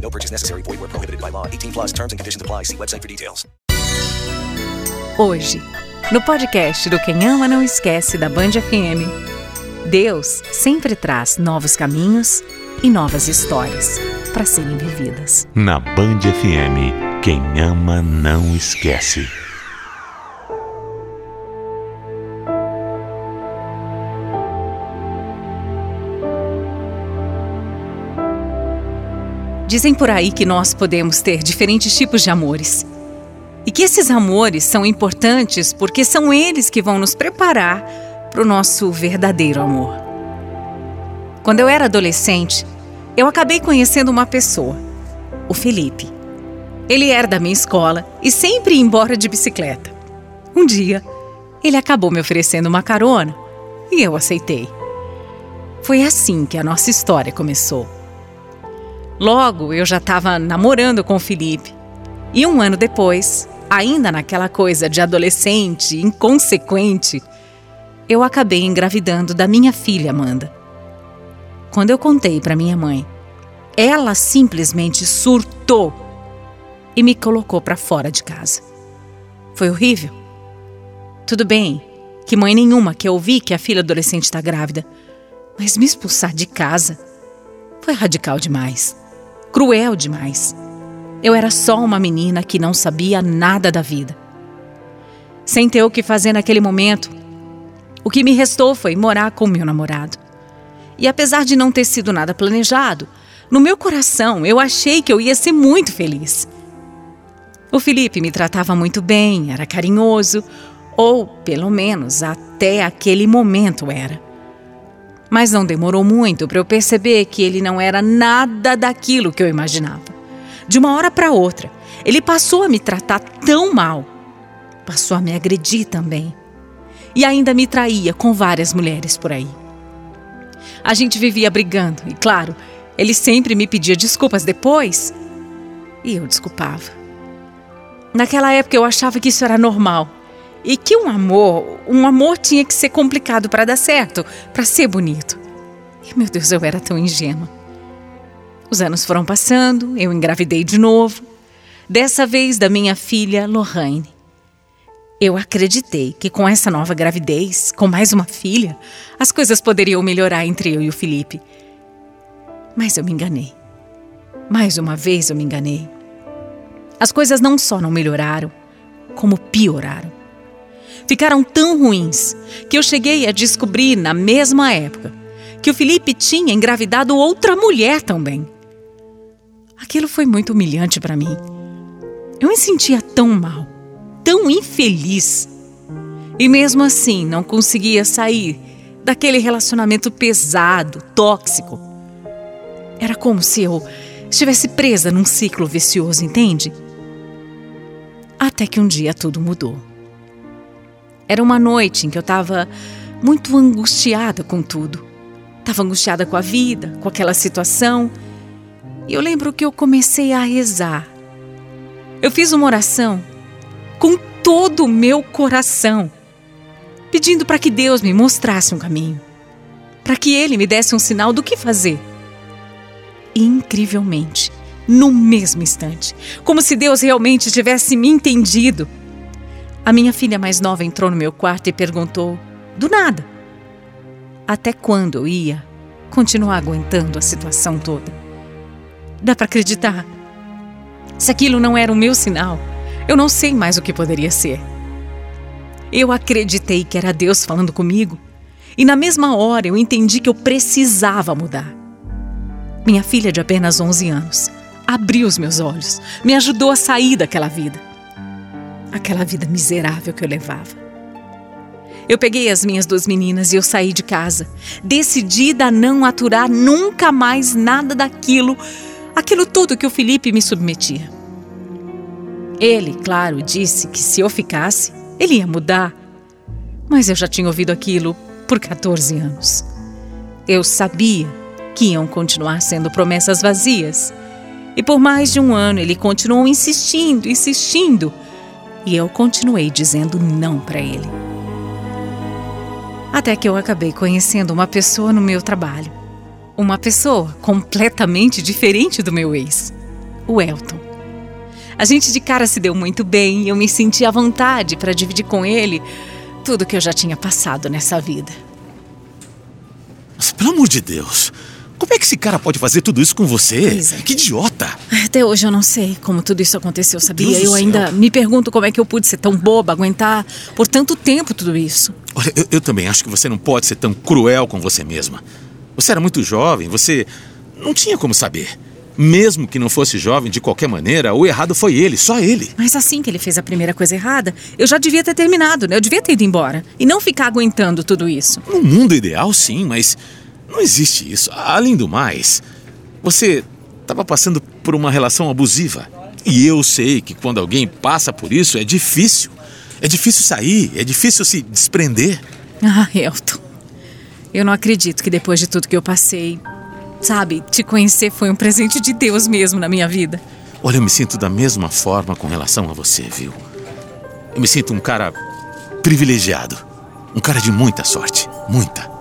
No purchase necessary. Void where prohibited by law. 18 plus terms and conditions apply. See website for details. Hoje, no podcast do Quem Ama Não Esquece da Band FM, Deus sempre traz novos caminhos e novas histórias para serem vividas. Na Band FM, quem ama não esquece. Dizem por aí que nós podemos ter diferentes tipos de amores. E que esses amores são importantes porque são eles que vão nos preparar para o nosso verdadeiro amor. Quando eu era adolescente, eu acabei conhecendo uma pessoa, o Felipe. Ele era da minha escola e sempre ia embora de bicicleta. Um dia, ele acabou me oferecendo uma carona e eu aceitei. Foi assim que a nossa história começou. Logo, eu já estava namorando com o Felipe. E um ano depois, ainda naquela coisa de adolescente, inconsequente, eu acabei engravidando da minha filha Amanda. Quando eu contei para minha mãe, ela simplesmente surtou e me colocou para fora de casa. Foi horrível. Tudo bem, que mãe nenhuma quer ouvir que a filha adolescente está grávida, mas me expulsar de casa foi radical demais cruel demais. Eu era só uma menina que não sabia nada da vida. Sem ter o que fazer naquele momento, o que me restou foi morar com meu namorado. E apesar de não ter sido nada planejado, no meu coração eu achei que eu ia ser muito feliz. O Felipe me tratava muito bem, era carinhoso, ou pelo menos até aquele momento era. Mas não demorou muito para eu perceber que ele não era nada daquilo que eu imaginava. De uma hora para outra, ele passou a me tratar tão mal. Passou a me agredir também. E ainda me traía com várias mulheres por aí. A gente vivia brigando e, claro, ele sempre me pedia desculpas depois. E eu desculpava. Naquela época eu achava que isso era normal e que um amor, um amor tinha que ser complicado para dar certo, para ser bonito. E meu Deus, eu era tão ingênua. Os anos foram passando, eu engravidei de novo, dessa vez da minha filha Lorraine. Eu acreditei que com essa nova gravidez, com mais uma filha, as coisas poderiam melhorar entre eu e o Felipe. Mas eu me enganei. Mais uma vez eu me enganei. As coisas não só não melhoraram, como pioraram ficaram tão ruins que eu cheguei a descobrir na mesma época que o Felipe tinha engravidado outra mulher também. Aquilo foi muito humilhante para mim. Eu me sentia tão mal, tão infeliz. E mesmo assim não conseguia sair daquele relacionamento pesado, tóxico. Era como se eu estivesse presa num ciclo vicioso, entende? Até que um dia tudo mudou. Era uma noite em que eu estava muito angustiada com tudo. Estava angustiada com a vida, com aquela situação. E eu lembro que eu comecei a rezar. Eu fiz uma oração com todo o meu coração, pedindo para que Deus me mostrasse um caminho, para que Ele me desse um sinal do que fazer. E, incrivelmente, no mesmo instante, como se Deus realmente tivesse me entendido, a minha filha mais nova entrou no meu quarto e perguntou, do nada, até quando eu ia continuar aguentando a situação toda. Dá para acreditar? Se aquilo não era o meu sinal, eu não sei mais o que poderia ser. Eu acreditei que era Deus falando comigo, e na mesma hora eu entendi que eu precisava mudar. Minha filha de apenas 11 anos abriu os meus olhos, me ajudou a sair daquela vida. Aquela vida miserável que eu levava. Eu peguei as minhas duas meninas e eu saí de casa, decidida a não aturar nunca mais nada daquilo, aquilo tudo que o Felipe me submetia. Ele, claro, disse que se eu ficasse, ele ia mudar. Mas eu já tinha ouvido aquilo por 14 anos. Eu sabia que iam continuar sendo promessas vazias. E por mais de um ano ele continuou insistindo, insistindo. E eu continuei dizendo não para ele. Até que eu acabei conhecendo uma pessoa no meu trabalho. Uma pessoa completamente diferente do meu ex, o Elton. A gente de cara se deu muito bem e eu me senti à vontade para dividir com ele tudo que eu já tinha passado nessa vida. Mas pelo amor de Deus, como é que esse cara pode fazer tudo isso com você? É. Que idiota! Até hoje eu não sei como tudo isso aconteceu, sabia? Deus Eu ainda me pergunto como é que eu pude ser tão boba, aguentar por tanto tempo tudo isso. Olha, eu, eu também acho que você não pode ser tão cruel com você mesma. Você era muito jovem, você não tinha como saber. Mesmo que não fosse jovem, de qualquer maneira, o errado foi ele, só ele. Mas assim que ele fez a primeira coisa errada, eu já devia ter terminado, né? Eu devia ter ido embora. E não ficar aguentando tudo isso. No mundo ideal, sim, mas não existe isso. Além do mais, você estava passando por uma relação abusiva. E eu sei que quando alguém passa por isso é difícil. É difícil sair, é difícil se desprender. Ah, Elton. Eu não acredito que depois de tudo que eu passei, sabe, te conhecer foi um presente de Deus mesmo na minha vida. Olha, eu me sinto da mesma forma com relação a você, viu? Eu me sinto um cara privilegiado. Um cara de muita sorte. Muita.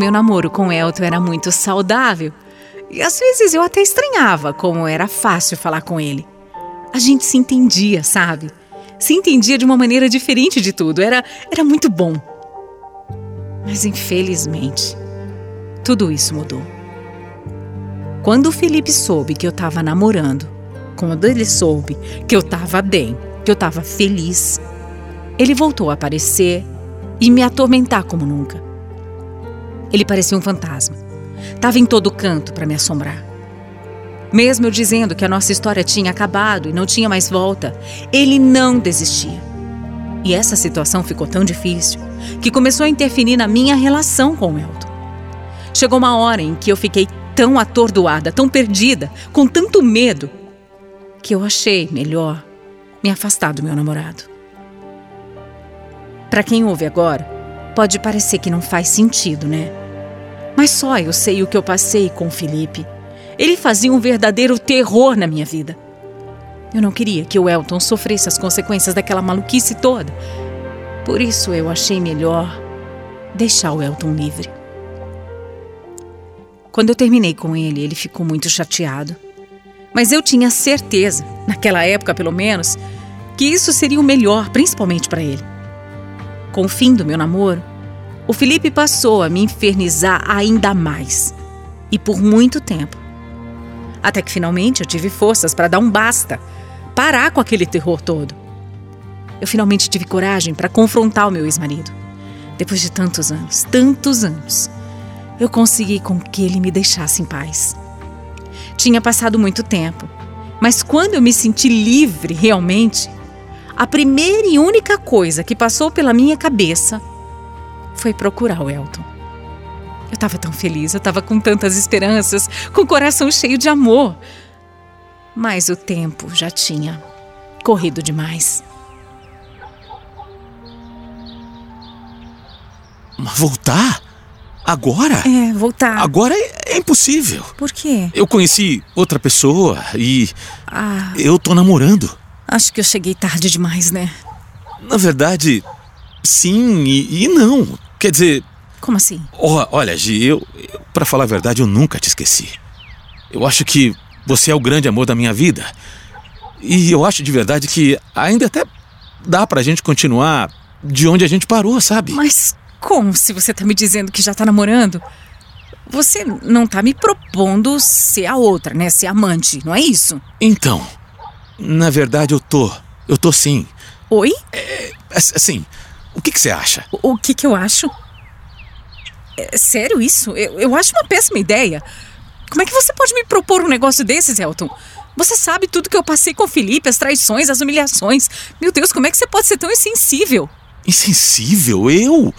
Meu namoro com Elton era muito saudável. E às vezes eu até estranhava como era fácil falar com ele. A gente se entendia, sabe? Se entendia de uma maneira diferente de tudo. Era, era muito bom. Mas infelizmente, tudo isso mudou. Quando o Felipe soube que eu estava namorando, quando ele soube que eu estava bem, que eu estava feliz, ele voltou a aparecer e me atormentar como nunca. Ele parecia um fantasma. Tava em todo canto para me assombrar. Mesmo eu dizendo que a nossa história tinha acabado e não tinha mais volta, ele não desistia. E essa situação ficou tão difícil que começou a interferir na minha relação com o Elton. Chegou uma hora em que eu fiquei tão atordoada, tão perdida, com tanto medo, que eu achei melhor me afastar do meu namorado. Para quem ouve agora, pode parecer que não faz sentido, né? Mas só eu sei o que eu passei com Felipe. Ele fazia um verdadeiro terror na minha vida. Eu não queria que o Elton sofresse as consequências daquela maluquice toda. Por isso eu achei melhor deixar o Elton livre. Quando eu terminei com ele, ele ficou muito chateado. Mas eu tinha certeza, naquela época pelo menos, que isso seria o melhor, principalmente para ele. Com o fim do meu namoro, o Felipe passou a me infernizar ainda mais. E por muito tempo. Até que finalmente eu tive forças para dar um basta, parar com aquele terror todo. Eu finalmente tive coragem para confrontar o meu ex-marido. Depois de tantos anos, tantos anos, eu consegui com que ele me deixasse em paz. Tinha passado muito tempo, mas quando eu me senti livre realmente, a primeira e única coisa que passou pela minha cabeça foi procurar o Elton. Eu estava tão feliz, eu estava com tantas esperanças, com o coração cheio de amor. Mas o tempo já tinha corrido demais. Mas voltar? Agora? É, voltar. Agora é, é impossível. Por quê? Eu conheci outra pessoa e Ah, eu tô namorando. acho que eu cheguei tarde demais, né? Na verdade, sim e, e não. Quer dizer, Como assim? ó- olha, Gi, eu, eu para falar a verdade, eu nunca te esqueci. Eu acho que você é o grande amor da minha vida. E eu acho de verdade que ainda até dá pra gente continuar de onde a gente parou, sabe? Mas como se você tá me dizendo que já tá namorando? Você não tá me propondo ser a outra, né? Ser amante, não é isso? Então, na verdade eu tô. Eu tô sim. Oi? Ass- Assim, o que, que você acha? O, o que que eu acho? É sério isso? Eu, eu acho uma péssima ideia. Como é que você pode me propor um negócio desses, Elton? Você sabe tudo que eu passei com o Felipe, as traições, as humilhações. Meu Deus, como é que você pode ser tão insensível? Insensível? Eu?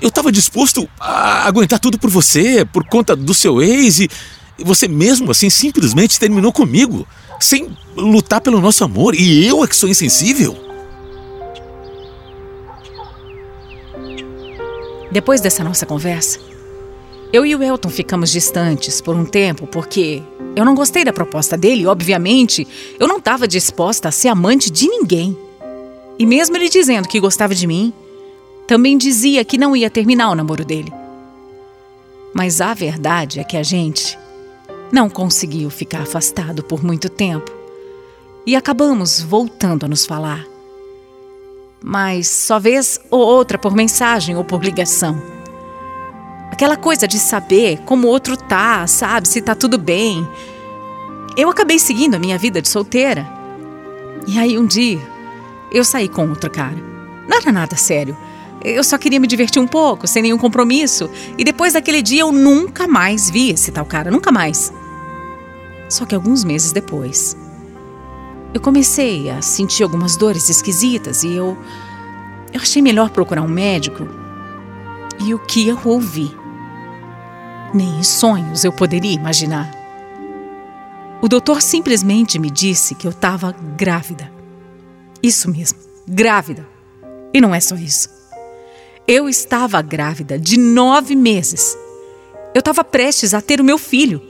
Eu tava disposto a aguentar tudo por você, por conta do seu ex e e você mesmo assim simplesmente terminou comigo, sem lutar pelo nosso amor. E eu é que sou insensível? Depois dessa nossa conversa, eu e o Elton ficamos distantes por um tempo porque eu não gostei da proposta dele obviamente, eu não estava disposta a ser amante de ninguém. E mesmo ele dizendo que gostava de mim, também dizia que não ia terminar o namoro dele. Mas a verdade é que a gente não conseguiu ficar afastado por muito tempo e acabamos voltando a nos falar mas só vez ou outra por mensagem ou por ligação. Aquela coisa de saber como o outro tá, sabe, se tá tudo bem. Eu acabei seguindo a minha vida de solteira. E aí um dia, eu saí com outro cara. Não era nada sério. Eu só queria me divertir um pouco, sem nenhum compromisso. E depois daquele dia eu nunca mais vi esse tal cara, nunca mais. Só que alguns meses depois, eu comecei a sentir algumas dores esquisitas e eu. Eu achei melhor procurar um médico. E o que eu ouvi? Nem em sonhos eu poderia imaginar. O doutor simplesmente me disse que eu estava grávida. Isso mesmo, grávida. E não é só isso. Eu estava grávida de nove meses. Eu estava prestes a ter o meu filho.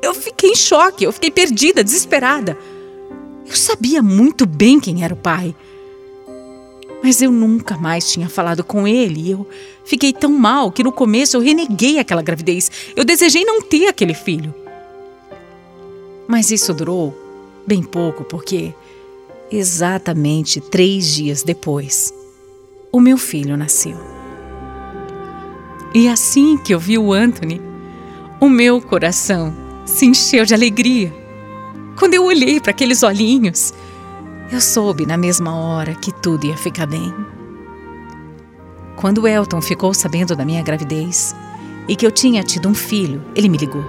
Eu fiquei em choque, eu fiquei perdida, desesperada. Eu sabia muito bem quem era o pai. Mas eu nunca mais tinha falado com ele e eu fiquei tão mal que no começo eu reneguei aquela gravidez. Eu desejei não ter aquele filho. Mas isso durou bem pouco, porque exatamente três dias depois, o meu filho nasceu. E assim que eu vi o Anthony, o meu coração se encheu de alegria. Quando eu olhei para aqueles olhinhos, eu soube na mesma hora que tudo ia ficar bem. Quando Elton ficou sabendo da minha gravidez e que eu tinha tido um filho, ele me ligou.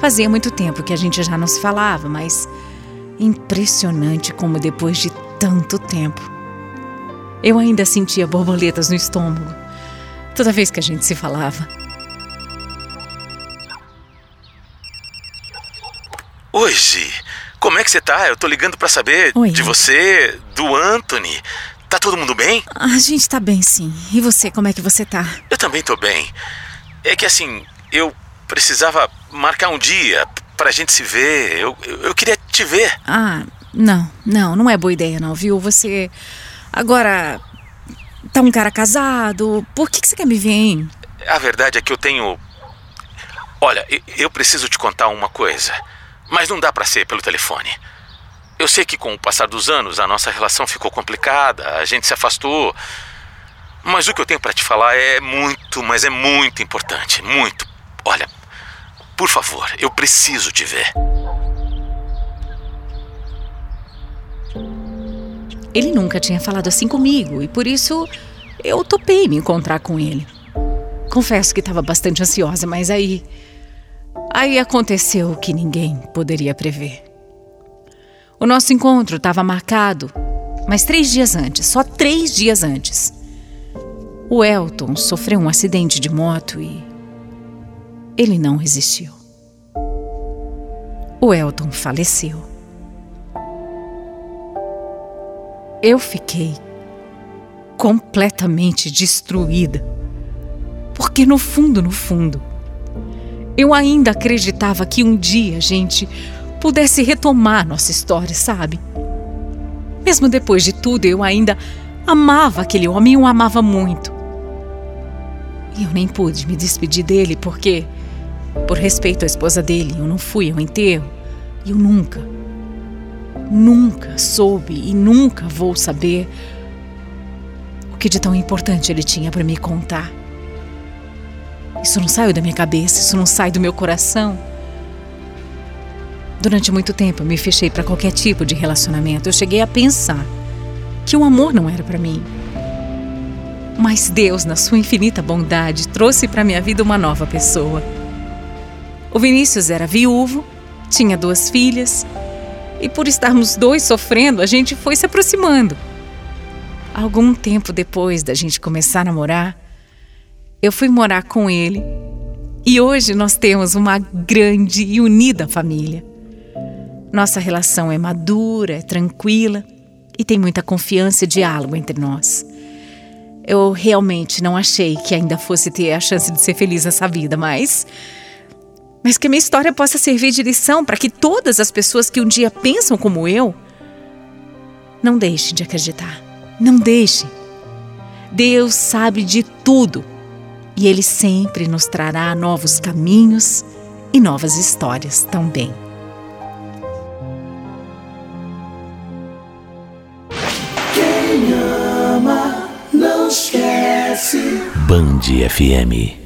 Fazia muito tempo que a gente já não se falava, mas impressionante como depois de tanto tempo, eu ainda sentia borboletas no estômago toda vez que a gente se falava. Oi, Gi. Como é que você tá? Eu tô ligando pra saber Oi. de você, do Anthony. Tá todo mundo bem? A gente tá bem, sim. E você, como é que você tá? Eu também tô bem. É que assim, eu precisava marcar um dia pra gente se ver. Eu, eu, eu queria te ver. Ah, não, não, não é boa ideia, não, viu? Você. Agora. Tá um cara casado. Por que, que você quer me ver, hein? A verdade é que eu tenho. Olha, eu preciso te contar uma coisa. Mas não dá pra ser pelo telefone. Eu sei que com o passar dos anos a nossa relação ficou complicada, a gente se afastou. Mas o que eu tenho pra te falar é muito, mas é muito importante. Muito. Olha, por favor, eu preciso te ver. Ele nunca tinha falado assim comigo e por isso eu topei me encontrar com ele. Confesso que estava bastante ansiosa, mas aí. Aí aconteceu o que ninguém poderia prever. O nosso encontro estava marcado, mas três dias antes, só três dias antes. O Elton sofreu um acidente de moto e. Ele não resistiu. O Elton faleceu. Eu fiquei completamente destruída. Porque no fundo, no fundo, eu ainda acreditava que um dia a gente pudesse retomar nossa história, sabe? Mesmo depois de tudo, eu ainda amava aquele homem e o amava muito. E eu nem pude me despedir dele porque, por respeito à esposa dele, eu não fui ao enterro. E eu nunca, nunca soube e nunca vou saber o que de tão importante ele tinha para me contar. Isso não saiu da minha cabeça, isso não sai do meu coração. Durante muito tempo eu me fechei para qualquer tipo de relacionamento. Eu cheguei a pensar que o amor não era para mim. Mas Deus, na sua infinita bondade, trouxe para minha vida uma nova pessoa. O Vinícius era viúvo, tinha duas filhas, e por estarmos dois sofrendo, a gente foi se aproximando. Algum tempo depois da gente começar a namorar, eu fui morar com ele e hoje nós temos uma grande e unida família. Nossa relação é madura, é tranquila e tem muita confiança e diálogo entre nós. Eu realmente não achei que ainda fosse ter a chance de ser feliz nessa vida, mas. Mas que minha história possa servir de lição para que todas as pessoas que um dia pensam como eu não deixem de acreditar. Não deixem. Deus sabe de tudo e Ele sempre nos trará novos caminhos e novas histórias também. Quem ama não esquece. Band FM.